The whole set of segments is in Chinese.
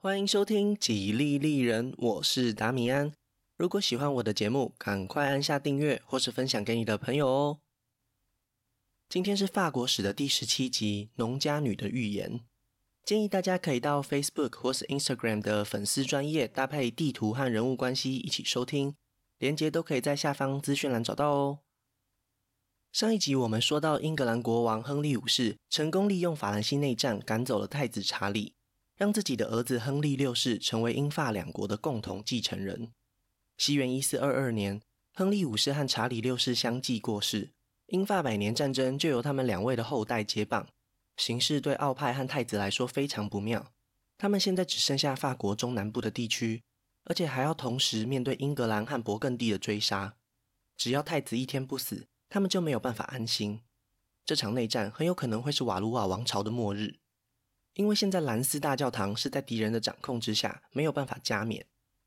欢迎收听《几利利人》，我是达米安。如果喜欢我的节目，赶快按下订阅或是分享给你的朋友哦。今天是法国史的第十七集《农家女的预言》，建议大家可以到 Facebook 或是 Instagram 的粉丝专页搭配地图和人物关系一起收听，连接都可以在下方资讯栏找到哦。上一集我们说到，英格兰国王亨利五世成功利用法兰西内战赶走了太子查理。让自己的儿子亨利六世成为英法两国的共同继承人。西元一四二二年，亨利五世和查理六世相继过世，英法百年战争就由他们两位的后代接棒。形势对奥派和太子来说非常不妙，他们现在只剩下法国中南部的地区，而且还要同时面对英格兰和勃艮第的追杀。只要太子一天不死，他们就没有办法安心。这场内战很有可能会是瓦卢瓦王朝的末日。因为现在兰斯大教堂是在敌人的掌控之下，没有办法加冕。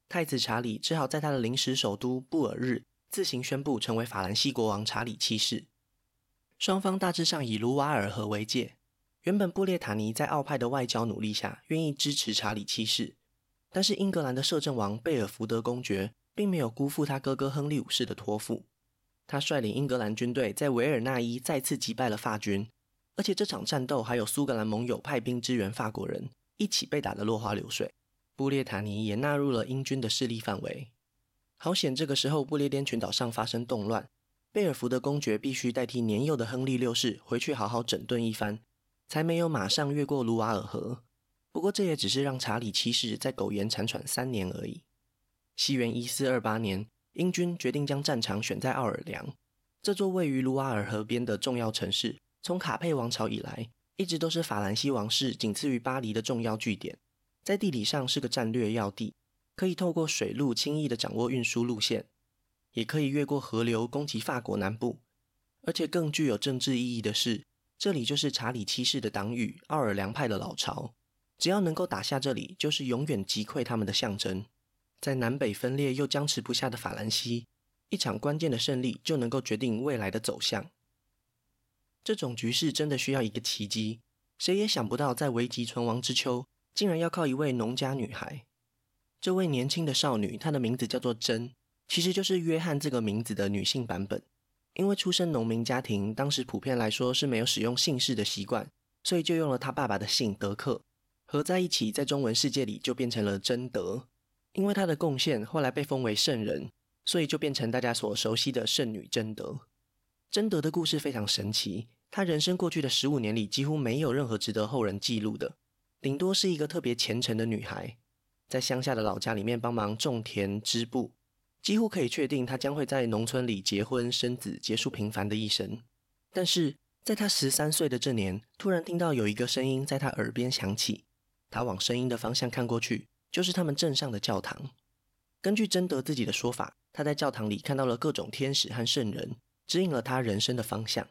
太子查理只好在他的临时首都布尔日自行宣布成为法兰西国王查理七世。双方大致上以卢瓦尔河为界。原本布列塔尼在奥派的外交努力下，愿意支持查理七世，但是英格兰的摄政王贝尔福德公爵并没有辜负他哥哥亨利五世的托付。他率领英格兰军队在维尔纳伊再次击败了法军。而且这场战斗还有苏格兰盟友派兵支援法国人，一起被打得落花流水。布列塔尼也纳入了英军的势力范围。好险，这个时候不列颠群岛上发生动乱，贝尔福德公爵必须代替年幼的亨利六世回去好好整顿一番，才没有马上越过卢瓦尔河。不过这也只是让查理七世在苟延残喘三年而已。西元一四二八年，英军决定将战场选在奥尔良，这座位于卢瓦尔河边的重要城市。从卡佩王朝以来，一直都是法兰西王室仅次于巴黎的重要据点，在地理上是个战略要地，可以透过水路轻易地掌握运输路线，也可以越过河流攻击法国南部。而且更具有政治意义的是，这里就是查理七世的党羽奥尔良派的老巢，只要能够打下这里，就是永远击溃他们的象征。在南北分裂又僵持不下的法兰西，一场关键的胜利就能够决定未来的走向。这种局势真的需要一个奇迹，谁也想不到，在危急存亡之秋，竟然要靠一位农家女孩。这位年轻的少女，她的名字叫做珍，其实就是约翰这个名字的女性版本。因为出身农民家庭，当时普遍来说是没有使用姓氏的习惯，所以就用了她爸爸的姓德克，合在一起，在中文世界里就变成了贞德。因为她的贡献，后来被封为圣人，所以就变成大家所熟悉的圣女贞德。贞德的故事非常神奇，她人生过去的十五年里几乎没有任何值得后人记录的，顶多是一个特别虔诚的女孩，在乡下的老家里面帮忙种田织布，几乎可以确定她将会在农村里结婚生子，结束平凡的一生。但是在她十三岁的这年，突然听到有一个声音在她耳边响起，她往声音的方向看过去，就是他们镇上的教堂。根据贞德自己的说法，她在教堂里看到了各种天使和圣人。指引了他人生的方向。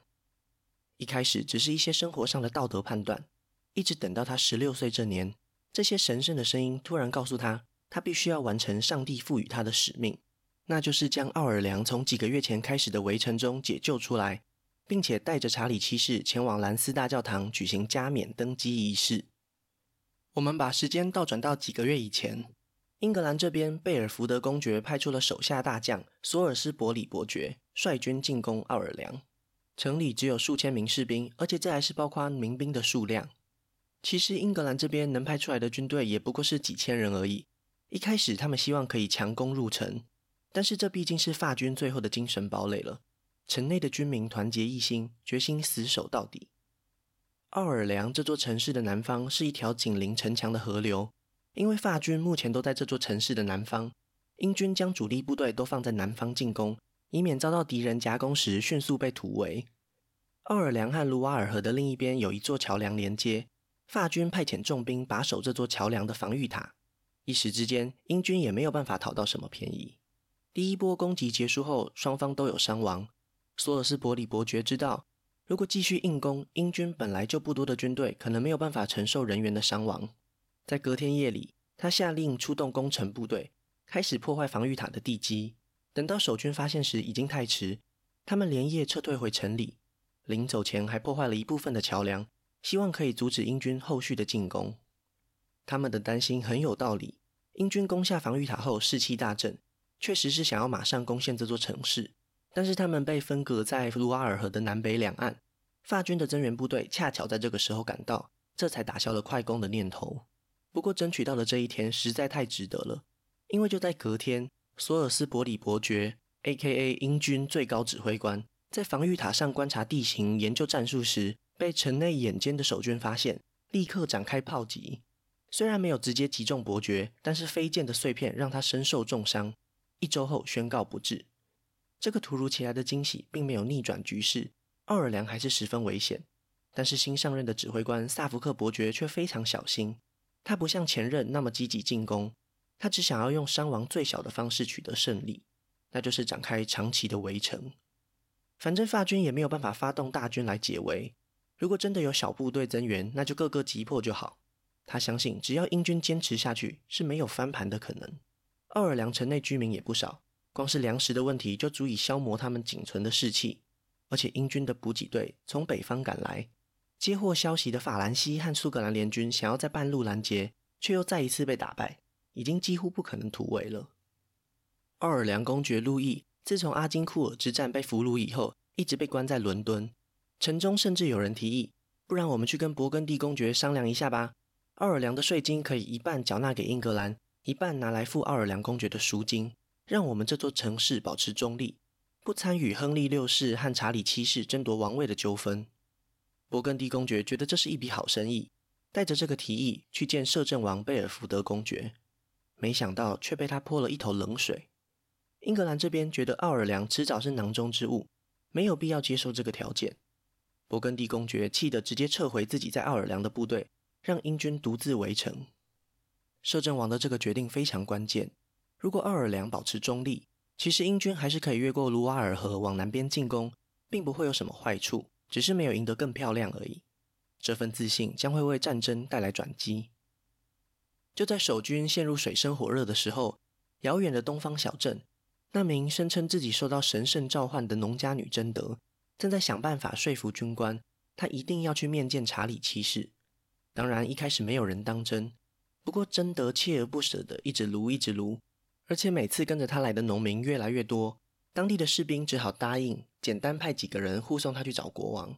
一开始只是一些生活上的道德判断，一直等到他十六岁这年，这些神圣的声音突然告诉他，他必须要完成上帝赋予他的使命，那就是将奥尔良从几个月前开始的围城中解救出来，并且带着查理七世前往兰斯大教堂举行加冕登基仪式。我们把时间倒转到几个月以前，英格兰这边贝尔福德公爵派出了手下大将索尔斯伯里伯爵。率军进攻奥尔良，城里只有数千名士兵，而且这还是包括民兵的数量。其实英格兰这边能派出来的军队也不过是几千人而已。一开始他们希望可以强攻入城，但是这毕竟是法军最后的精神堡垒了。城内的军民团结一心，决心死守到底。奥尔良这座城市的南方是一条紧邻城墙的河流，因为法军目前都在这座城市的南方，英军将主力部队都放在南方进攻。以免遭到敌人夹攻时迅速被突围。奥尔良和卢瓦尔河的另一边有一座桥梁连接，法军派遣重兵把守这座桥梁的防御塔。一时之间，英军也没有办法讨到什么便宜。第一波攻击结束后，双方都有伤亡。索尔斯伯里伯爵知道，如果继续硬攻，英军本来就不多的军队可能没有办法承受人员的伤亡。在隔天夜里，他下令出动攻城部队，开始破坏防御塔的地基。等到守军发现时，已经太迟。他们连夜撤退回城里，临走前还破坏了一部分的桥梁，希望可以阻止英军后续的进攻。他们的担心很有道理。英军攻下防御塔后，士气大振，确实是想要马上攻陷这座城市。但是他们被分隔在卢瓦尔河的南北两岸，法军的增援部队恰巧在这个时候赶到，这才打消了快攻的念头。不过争取到的这一天实在太值得了，因为就在隔天，索尔斯伯里伯爵 （A.K.A. 英军最高指挥官）在防御塔上观察地形、研究战术时，被城内眼尖的守军发现，立刻展开炮击。虽然没有直接击中伯爵，但是飞溅的碎片让他身受重伤。一周后宣告不治。这个突如其来的惊喜并没有逆转局势，奥尔良还是十分危险。但是新上任的指挥官萨福克伯爵却非常小心，他不像前任那么积极进攻，他只想要用伤亡最小的方式取得胜利，那就是展开长期的围城。反正法军也没有办法发动大军来解围，如果真的有小部队增援，那就各个击破就好。他相信，只要英军坚持下去，是没有翻盘的可能。奥尔良城内居民也不少，光是粮食的问题就足以消磨他们仅存的士气。而且英军的补给队从北方赶来，接获消息的法兰西和苏格兰联军想要在半路拦截，却又再一次被打败，已经几乎不可能突围了。奥尔良公爵路易自从阿金库尔之战被俘虏以后，一直被关在伦敦。城中甚至有人提议，不然我们去跟勃艮第公爵商量一下吧。奥尔良的税金可以一半缴纳给英格兰，一半拿来付奥尔良公爵的赎金，让我们这座城市保持中立，不参与亨利六世和查理七世争夺王位的纠纷。勃艮第公爵觉得这是一笔好生意，带着这个提议去见摄政王贝尔福德公爵，没想到却被他泼了一头冷水。英格兰这边觉得奥尔良迟早是囊中之物，没有必要接受这个条件。勃艮第公爵气得直接撤回自己在奥尔良的部队。让英军独自围城。摄政王的这个决定非常关键。如果奥尔良保持中立，其实英军还是可以越过卢瓦尔河往南边进攻，并不会有什么坏处，只是没有赢得更漂亮而已。这份自信将会为战争带来转机。就在守军陷入水深火热的时候，遥远的东方小镇，那名声称自己受到神圣召唤的农家女贞德，正在想办法说服军官，她一定要去面见查理七世。当然，一开始没有人当真。不过，贞德锲而不舍地一直卢，一直卢，而且每次跟着他来的农民越来越多，当地的士兵只好答应，简单派几个人护送他去找国王。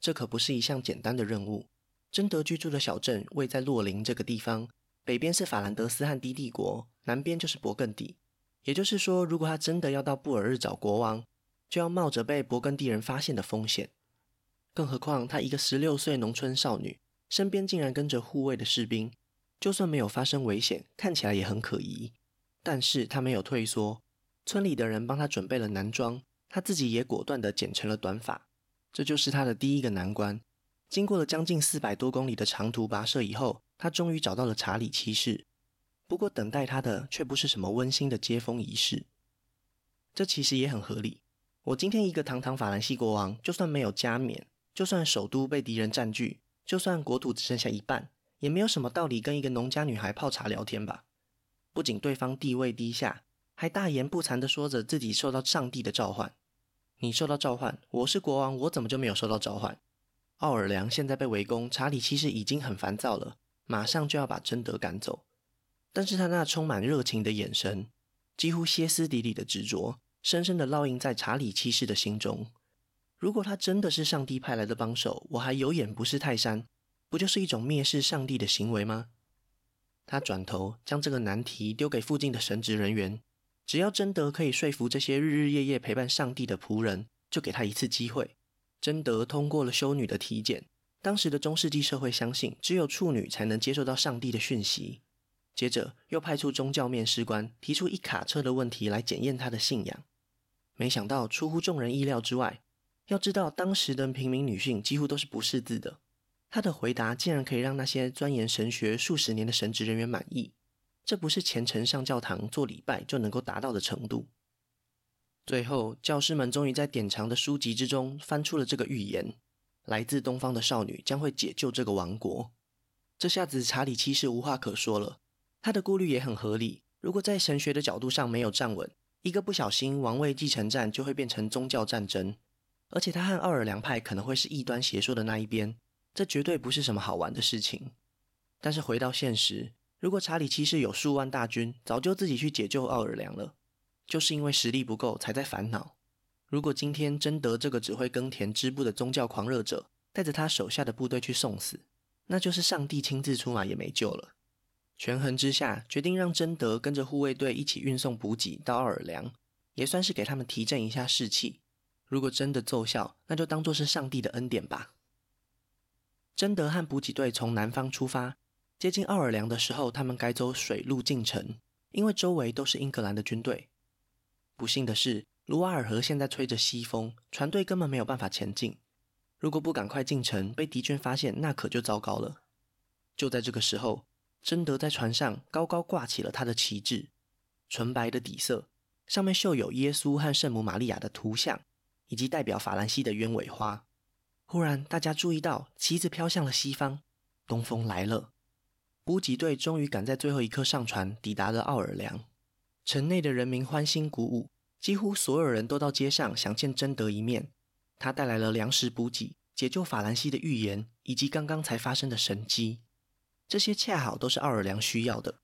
这可不是一项简单的任务。贞德居住的小镇位在洛林这个地方，北边是法兰德斯和低帝国，南边就是勃艮第。也就是说，如果他真的要到布尔日找国王，就要冒着被勃艮第人发现的风险。更何况，他一个十六岁农村少女。身边竟然跟着护卫的士兵，就算没有发生危险，看起来也很可疑。但是他没有退缩，村里的人帮他准备了男装，他自己也果断地剪成了短发。这就是他的第一个难关。经过了将近四百多公里的长途跋涉以后，他终于找到了查理七世。不过等待他的却不是什么温馨的接风仪式。这其实也很合理。我今天一个堂堂法兰西国王，就算没有加冕，就算首都被敌人占据。就算国土只剩下一半，也没有什么道理跟一个农家女孩泡茶聊天吧？不仅对方地位低下，还大言不惭地说着自己受到上帝的召唤。你受到召唤，我是国王，我怎么就没有受到召唤？奥尔良现在被围攻，查理其实已经很烦躁了，马上就要把贞德赶走。但是他那充满热情的眼神，几乎歇斯底里的执着，深深地烙印在查理七世的心中。如果他真的是上帝派来的帮手，我还有眼不识泰山，不就是一种蔑视上帝的行为吗？他转头将这个难题丢给附近的神职人员，只要贞德可以说服这些日日夜夜陪伴上帝的仆人，就给他一次机会。贞德通过了修女的体检，当时的中世纪社会相信只有处女才能接受到上帝的讯息。接着又派出宗教面试官，提出一卡车的问题来检验他的信仰。没想到出乎众人意料之外。要知道，当时的平民女性几乎都是不识字的。她的回答竟然可以让那些钻研神学数十年的神职人员满意，这不是虔诚上教堂做礼拜就能够达到的程度。最后，教师们终于在典藏的书籍之中翻出了这个预言：来自东方的少女将会解救这个王国。这下子，查理七世无话可说了。他的顾虑也很合理。如果在神学的角度上没有站稳，一个不小心，王位继承战就会变成宗教战争。而且他和奥尔良派可能会是异端邪说的那一边，这绝对不是什么好玩的事情。但是回到现实，如果查理七世有数万大军，早就自己去解救奥尔良了。就是因为实力不够，才在烦恼。如果今天贞德这个只会耕田织布的宗教狂热者，带着他手下的部队去送死，那就是上帝亲自出马也没救了。权衡之下，决定让贞德跟着护卫队一起运送补给到奥尔良，也算是给他们提振一下士气。如果真的奏效，那就当做是上帝的恩典吧。贞德和补给队从南方出发，接近奥尔良的时候，他们该走水路进城，因为周围都是英格兰的军队。不幸的是，卢瓦尔河现在吹着西风，船队根本没有办法前进。如果不赶快进城，被敌军发现，那可就糟糕了。就在这个时候，贞德在船上高高挂起了他的旗帜，纯白的底色，上面绣有耶稣和圣母玛利亚的图像，以及代表法兰西的鸢尾花。忽然，大家注意到旗子飘向了西方，东风来了。补给队终于赶在最后一刻上船，抵达了奥尔良。城内的人民欢欣鼓舞，几乎所有人都到街上想见贞德一面。他带来了粮食补给、解救法兰西的预言，以及刚刚才发生的神迹。这些恰好都是奥尔良需要的，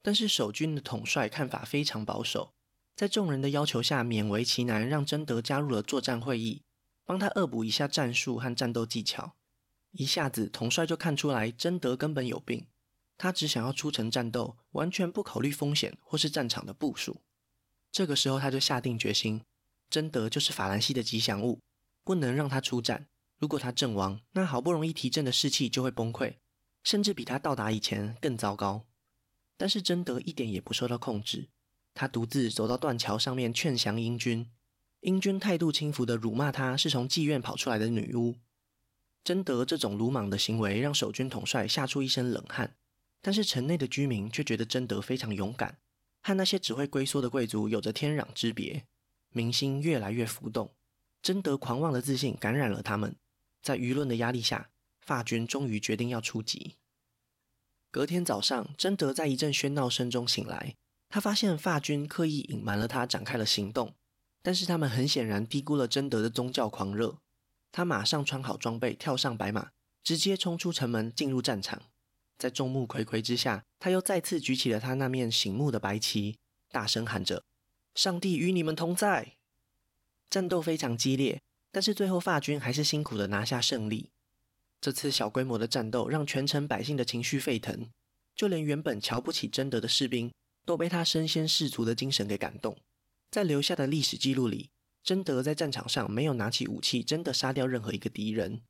但是守军的统帅看法非常保守，在众人的要求下，勉为其难让贞德加入了作战会议，帮他恶补一下战术和战斗技巧。一下子，统帅就看出来贞德根本有病，他只想要出城战斗，完全不考虑风险或是战场的部署。这个时候，他就下定决心，贞德就是法兰西的吉祥物，不能让他出战。如果他阵亡，那好不容易提振的士气就会崩溃。甚至比他到达以前更糟糕，但是贞德一点也不受到控制。他独自走到断桥上面劝降英军，英军态度轻浮地辱骂他是从妓院跑出来的女巫。贞德这种鲁莽的行为让守军统帅吓出一身冷汗，但是城内的居民却觉得贞德非常勇敢，和那些只会龟缩的贵族有着天壤之别，民心越来越浮动。贞德狂妄的自信感染了他们，在舆论的压力下。法军终于决定要出击。隔天早上，贞德在一阵喧闹声中醒来，他发现法军刻意隐瞒了他，展开了行动。但是他们很显然低估了贞德的宗教狂热。他马上穿好装备，跳上白马，直接冲出城门，进入战场。在众目睽睽之下，他又再次举起了他那面醒目的白旗，大声喊着：“上帝与你们同在！”战斗非常激烈，但是最后法军还是辛苦的拿下胜利。这次小规模的战斗让全城百姓的情绪沸腾，就连原本瞧不起贞德的士兵都被他身先士卒的精神给感动。在留下的历史记录里，贞德在战场上没有拿起武器真的杀掉任何一个敌人，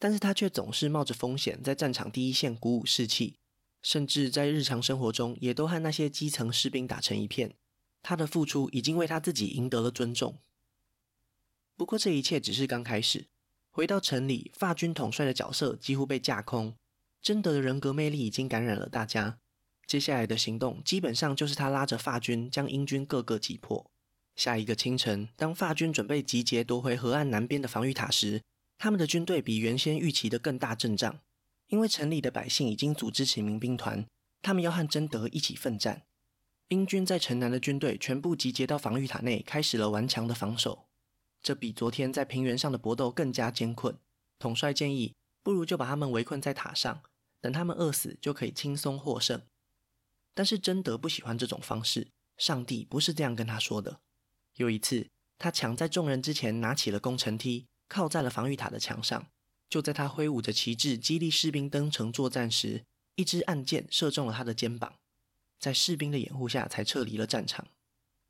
但是他却总是冒着风险在战场第一线鼓舞士气，甚至在日常生活中也都和那些基层士兵打成一片。他的付出已经为他自己赢得了尊重。不过这一切只是刚开始。回到城里，法军统帅的角色几乎被架空。贞德的人格魅力已经感染了大家。接下来的行动基本上就是他拉着法军将英军各个击破。下一个清晨，当法军准备集结夺回河岸南边的防御塔时，他们的军队比原先预期的更大阵仗。因为城里的百姓已经组织起民兵团，他们要和贞德一起奋战。英军在城南的军队全部集结到防御塔内，开始了顽强的防守。这比昨天在平原上的搏斗更加艰困。统帅建议，不如就把他们围困在塔上，等他们饿死就可以轻松获胜。但是贞德不喜欢这种方式，上帝不是这样跟他说的。有一次，他抢在众人之前拿起了攻城梯，靠在了防御塔的墙上。就在他挥舞着旗帜激励士兵登城作战时，一支暗箭射中了他的肩膀，在士兵的掩护下才撤离了战场。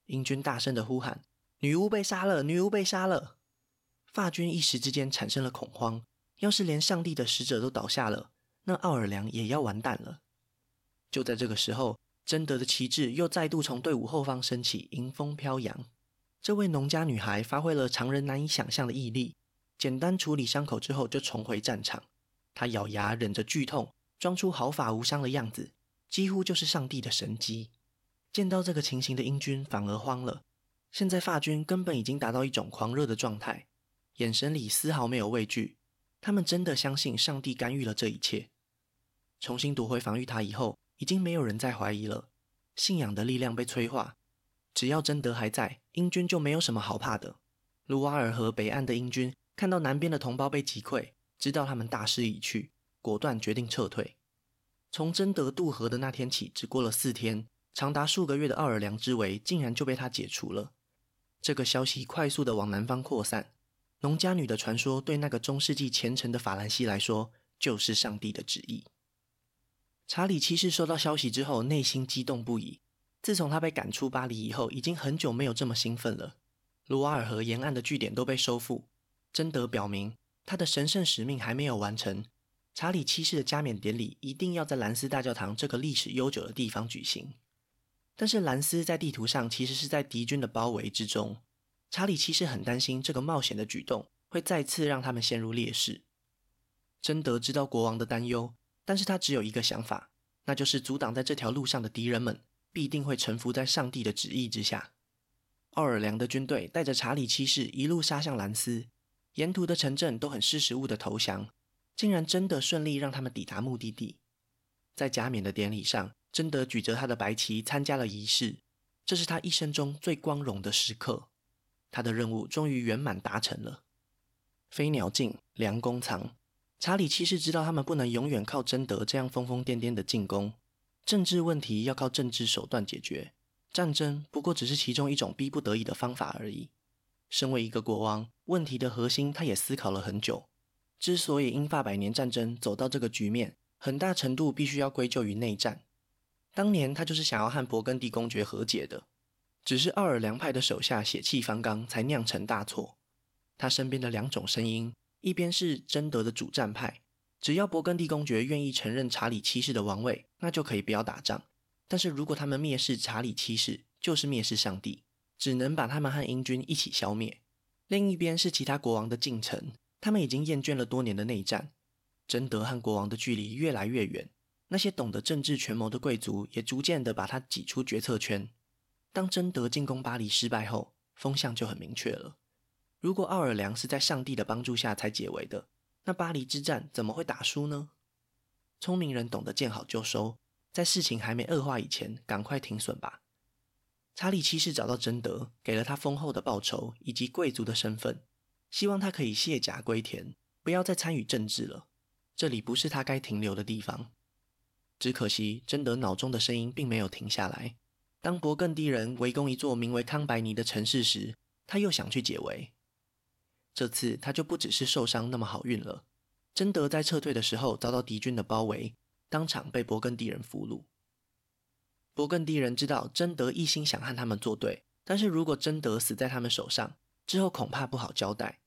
英军大声的呼喊。女巫被杀了！女巫被杀了！法军一时之间产生了恐慌。要是连上帝的使者都倒下了，那奥尔良也要完蛋了。就在这个时候，贞德的旗帜又再度从队伍后方升起，迎风飘扬。这位农家女孩发挥了常人难以想象的毅力，简单处理伤口之后就重回战场。他咬牙忍着剧痛，装出毫发无伤的样子，几乎就是上帝的神迹。见到这个情形的英军反而慌了。现在法军根本已经达到一种狂热的状态，眼神里丝毫没有畏惧。他们真的相信上帝干预了这一切。重新夺回防御塔以后，已经没有人再怀疑了。信仰的力量被催化，只要贞德还在，英军就没有什么好怕的。卢瓦尔河北岸的英军看到南边的同胞被击溃，知道他们大势已去，果断决定撤退。从贞德渡河的那天起，只过了四天，长达数个月的奥尔良之围竟然就被他解除了。这个消息快速的往南方扩散，农家女的传说对那个中世纪虔诚的法兰西来说，就是上帝的旨意。查理七世收到消息之后，内心激动不已。自从他被赶出巴黎以后，已经很久没有这么兴奋了。卢瓦尔河沿岸的据点都被收复，贞德表明他的神圣使命还没有完成。查理七世的加冕典礼一定要在兰斯大教堂这个历史悠久的地方举行。但是兰斯在地图上其实是在敌军的包围之中，查理七世很担心这个冒险的举动会再次让他们陷入劣势。贞德知道国王的担忧，但是他只有一个想法，那就是阻挡在这条路上的敌人们必定会臣服在上帝的旨意之下。奥尔良的军队带着查理七世一路杀向兰斯，沿途的城镇都很识时务的投降，竟然真的顺利让他们抵达目的地。在加冕的典礼上，真德举着他的白旗参加了仪式，这是他一生中最光荣的时刻。他的任务终于圆满达成了。飞鸟尽，良弓藏。查理七世知道他们不能永远靠真德这样疯疯癫癫的进攻，政治问题要靠政治手段解决。战争不过只是其中一种逼不得已的方法而已。身为一个国王，问题的核心他也思考了很久。之所以英法百年战争走到这个局面，很大程度必须要归咎于内战。当年他就是想要和勃艮第公爵和解的，只是奥尔良派的手下血气方刚，才酿成大错。他身边的两种声音，一边是贞德的主战派，只要勃艮第公爵愿意承认查理七世的王位，那就可以不要打仗。但是如果他们蔑视查理七世，就是蔑视上帝，只能把他们和英军一起消灭。另一边是其他国王的进程，他们已经厌倦了多年的内战，贞德和国王的距离越来越远。那些懂得政治权谋的贵族也逐渐的把他挤出决策圈。当贞德进攻巴黎失败后，风向就很明确了。如果奥尔良是在上帝的帮助下才解围的，那巴黎之战怎么会打输呢？聪明人懂得见好就收。在事情还没恶化以前，赶快停损吧。查理七世找到贞德，给了他丰厚的报酬以及贵族的身份，希望他可以卸甲归田，不要再参与政治了。这里不是他该停留的地方。只可惜，贞德脑中的声音并没有停下来。当勃艮第人围攻一座名为康白尼的城市时，他又想去解围。这次他就不只是受伤那么好运了。贞德在撤退的时候遭到敌军的包围。当场被勃艮第人俘虏。勃艮第人知道贞德一心想和他们作对，但是如果贞德死在他们手上，之后恐怕不好交代。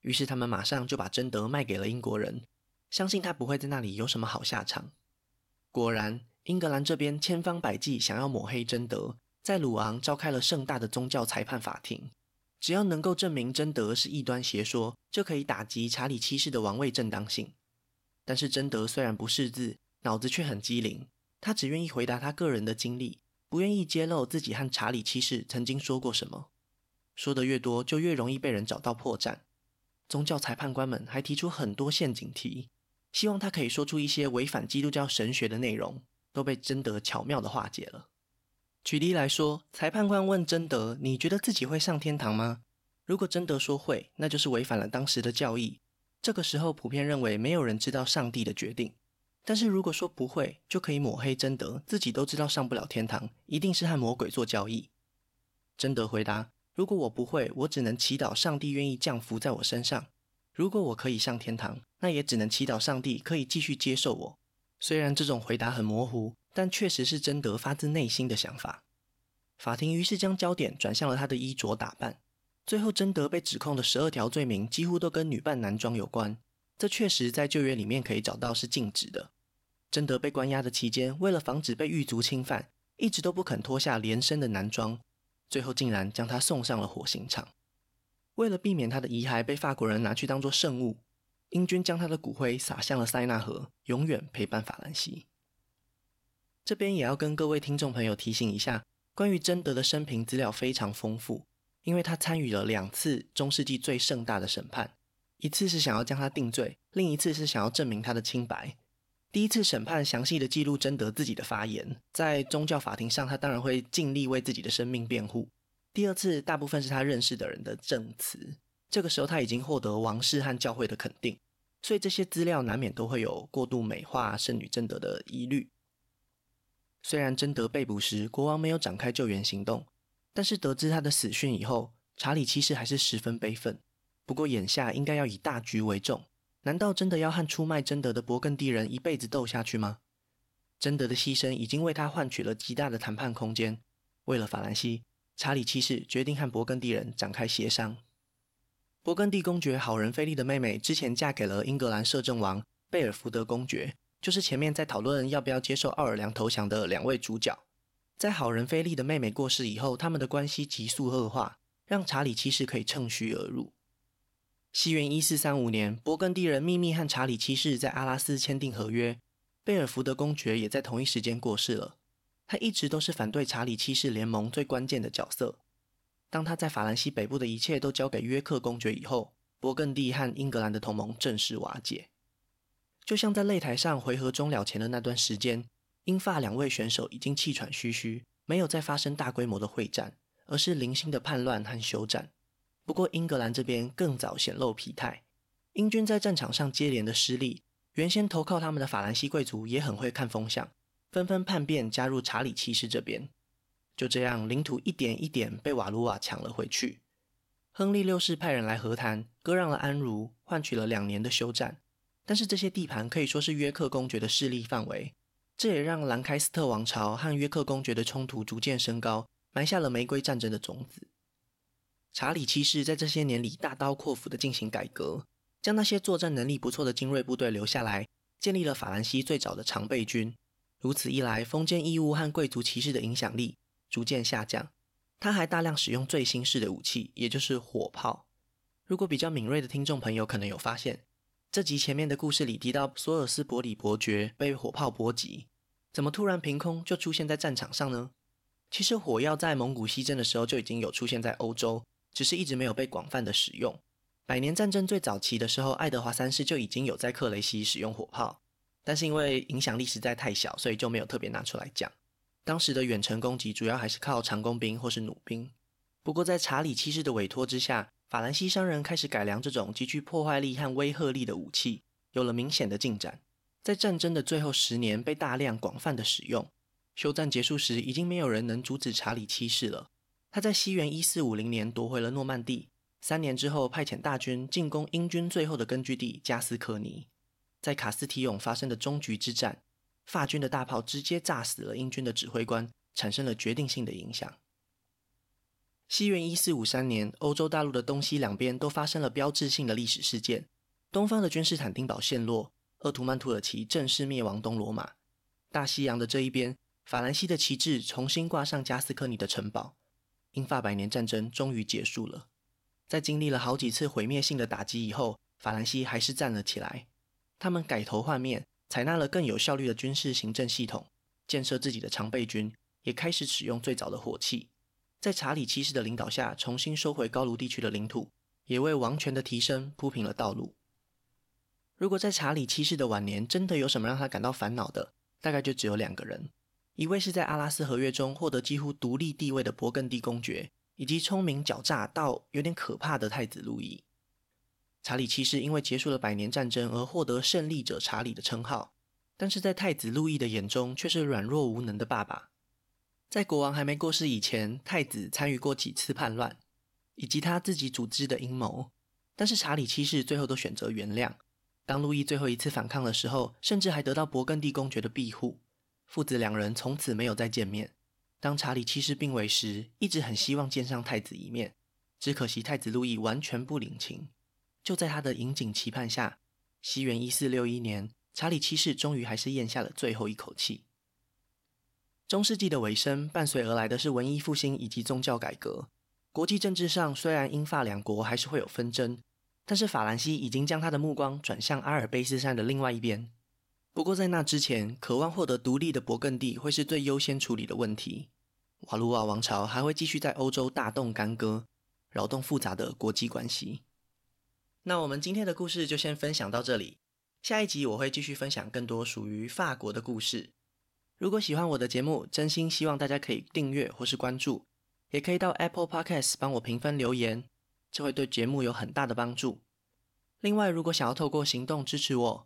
于是他们马上就把贞德卖给了英国人，相信他不会在那里有什么好下场。果然，英格兰这边千方百计想要抹黑贞德，在鲁昂召开了盛大的宗教裁判法庭，只要能够证明贞德是异端邪说，就可以打击查理七世的王位正当性。但是贞德虽然不识字，脑子却很机灵，他只愿意回答他个人的经历，不愿意揭露自己和查理七世曾经说过什么。说得越多，就越容易被人找到破绽。宗教裁判官们还提出很多陷阱题，希望他可以说出一些违反基督教神学的内容，都被贞德巧妙地化解了。举例来说，裁判官问贞德：“你觉得自己会上天堂吗？”如果贞德说会，那就是违反了当时的教义。这个时候，普遍认为没有人知道上帝的决定。但是如果说不会，就可以抹黑贞德，自己都知道上不了天堂，一定是和魔鬼做交易。贞德回答：如果我不会，我只能祈祷上帝愿意降福在我身上；如果我可以上天堂，那也只能祈祷上帝可以继续接受我。虽然这种回答很模糊，但确实是贞德发自内心的想法。法庭于是将焦点转向了他的衣着打扮，最后贞德被指控的十二条罪名几乎都跟女扮男装有关，这确实在旧约里面可以找到是禁止的。贞德被关押的期间，为了防止被狱卒侵犯，一直都不肯脱下连身的男装，最后竟然将他送上了火刑场。为了避免他的遗骸被法国人拿去当做圣物，英军将他的骨灰撒向了塞纳河，永远陪伴法兰西。这边也要跟各位听众朋友提醒一下，关于贞德的生平资料非常丰富，因为他参与了两次中世纪最盛大的审判，一次是想要将他定罪，另一次是想要证明他的清白。第一次审判详细的记录贞德自己的发言，在宗教法庭上，他当然会尽力为自己的生命辩护。第二次大部分是他认识的人的证词，这个时候他已经获得王室和教会的肯定，所以这些资料难免都会有过度美化圣女贞德的疑虑。虽然贞德被捕时国王没有展开救援行动，但是得知他的死讯以后，查理七世还是十分悲愤。不过眼下应该要以大局为重，难道真的要和出卖贞德的勃艮第人一辈子斗下去吗？贞德的牺牲已经为他换取了极大的谈判空间。为了法兰西，查理七世决定和勃艮第人展开协商。勃艮第公爵好人菲利的妹妹之前嫁给了英格兰摄政王贝尔福德公爵，就是前面在讨论要不要接受奥尔良投降的两位主角。在好人菲利的妹妹过世以后，他们的关系急速恶化，让查理七世可以趁虚而入。西元一四三五年，勃艮第人秘密和查理七世在阿拉斯签订合约。贝尔福德公爵也在同一时间过世了。他一直都是反对查理七世联盟最关键的角色。当他在法兰西北部的一切都交给约克公爵以后，勃艮第和英格兰的同盟正式瓦解。就像在擂台上回合终了前的那段时间，英法两位选手已经气喘吁吁，没有再发生大规模的会战，而是零星的叛乱和休战。不过，英格兰这边更早显露疲态，英军在战场上接连的失利，原先投靠他们的法兰西贵族也很会看风向，纷纷叛变加入查理七世这边。就这样，领土一点一点被瓦卢瓦抢了回去。亨利六世派人来和谈，割让了安茹，换取了两年的休战。但是这些地盘可以说是约克公爵的势力范围，这也让兰开斯特王朝和约克公爵的冲突逐渐升高，埋下了玫瑰战争的种子。查理七世在这些年里大刀阔斧地进行改革，将那些作战能力不错的精锐部队留下来，建立了法兰西最早的常备军。如此一来，封建义务和贵族骑士的影响力逐渐下降。他还大量使用最新式的武器，也就是火炮。如果比较敏锐的听众朋友可能有发现，这集前面的故事里提到索尔斯伯里伯爵被火炮波及，怎么突然凭空就出现在战场上呢？其实火药在蒙古西征的时候就已经有出现在欧洲。只是一直没有被广泛的使用。百年战争最早期的时候，爱德华三世就已经有在克雷西使用火炮，但是因为影响力实在太小，所以就没有特别拿出来讲。当时的远程攻击主要还是靠长弓兵或是弩兵。不过在查理七世的委托之下，法兰西商人开始改良这种极具破坏力和威慑力的武器，有了明显的进展。在战争的最后十年，被大量广泛的使用。休战结束时，已经没有人能阻止查理七世了。他在西元一四五零年夺回了诺曼第，三年之后派遣大军进攻英军最后的根据地加斯科尼。在卡斯提永发生的终局之战，法军的大炮直接炸死了英军的指挥官，产生了决定性的影响。西元一四五三年，欧洲大陆的东西两边都发生了标志性的历史事件：东方的君士坦丁堡陷落，鄂图曼土耳其正式灭亡东罗马；大西洋的这一边，法兰西的旗帜重新挂上加斯科尼的城堡。英法百年战争终于结束了，在经历了好几次毁灭性的打击以后，法兰西还是站了起来。他们改头换面，采纳了更有效率的军事行政系统，建设自己的常备军，也开始使用最早的火器。在查理七世的领导下，重新收回高卢地区的领土，也为王权的提升铺平了道路。如果在查理七世的晚年真的有什么让他感到烦恼的，大概就只有两个人。一位是在阿拉斯合约中获得几乎独立地位的勃艮第公爵，以及聪明狡诈到有点可怕的太子路易。查理七世因为结束了百年战争而获得胜利者查理的称号，但是在太子路易的眼中却是软弱无能的爸爸。在国王还没过世以前，太子参与过几次叛乱，以及他自己组织的阴谋，但是查理七世最后都选择原谅。当路易最后一次反抗的时候，甚至还得到勃艮第公爵的庇护。父子两人从此没有再见面。当查理七世病危时，一直很希望见上太子一面，只可惜太子路易完全不领情。就在他的引颈期盼下，西元一四六一年，查理七世终于还是咽下了最后一口气。中世纪的尾声，伴随而来的是文艺复兴以及宗教改革。国际政治上，虽然英法两国还是会有纷争，但是法兰西已经将他的目光转向阿尔卑斯山的另外一边。不过，在那之前，渴望获得独立的勃艮第会是最优先处理的问题。瓦卢瓦王朝还会继续在欧洲大动干戈，扰动复杂的国际关系。那我们今天的故事就先分享到这里，下一集我会继续分享更多属于法国的故事。如果喜欢我的节目，真心希望大家可以订阅或是关注，也可以到 Apple Podcast 帮我评分留言，这会对节目有很大的帮助。另外，如果想要透过行动支持我，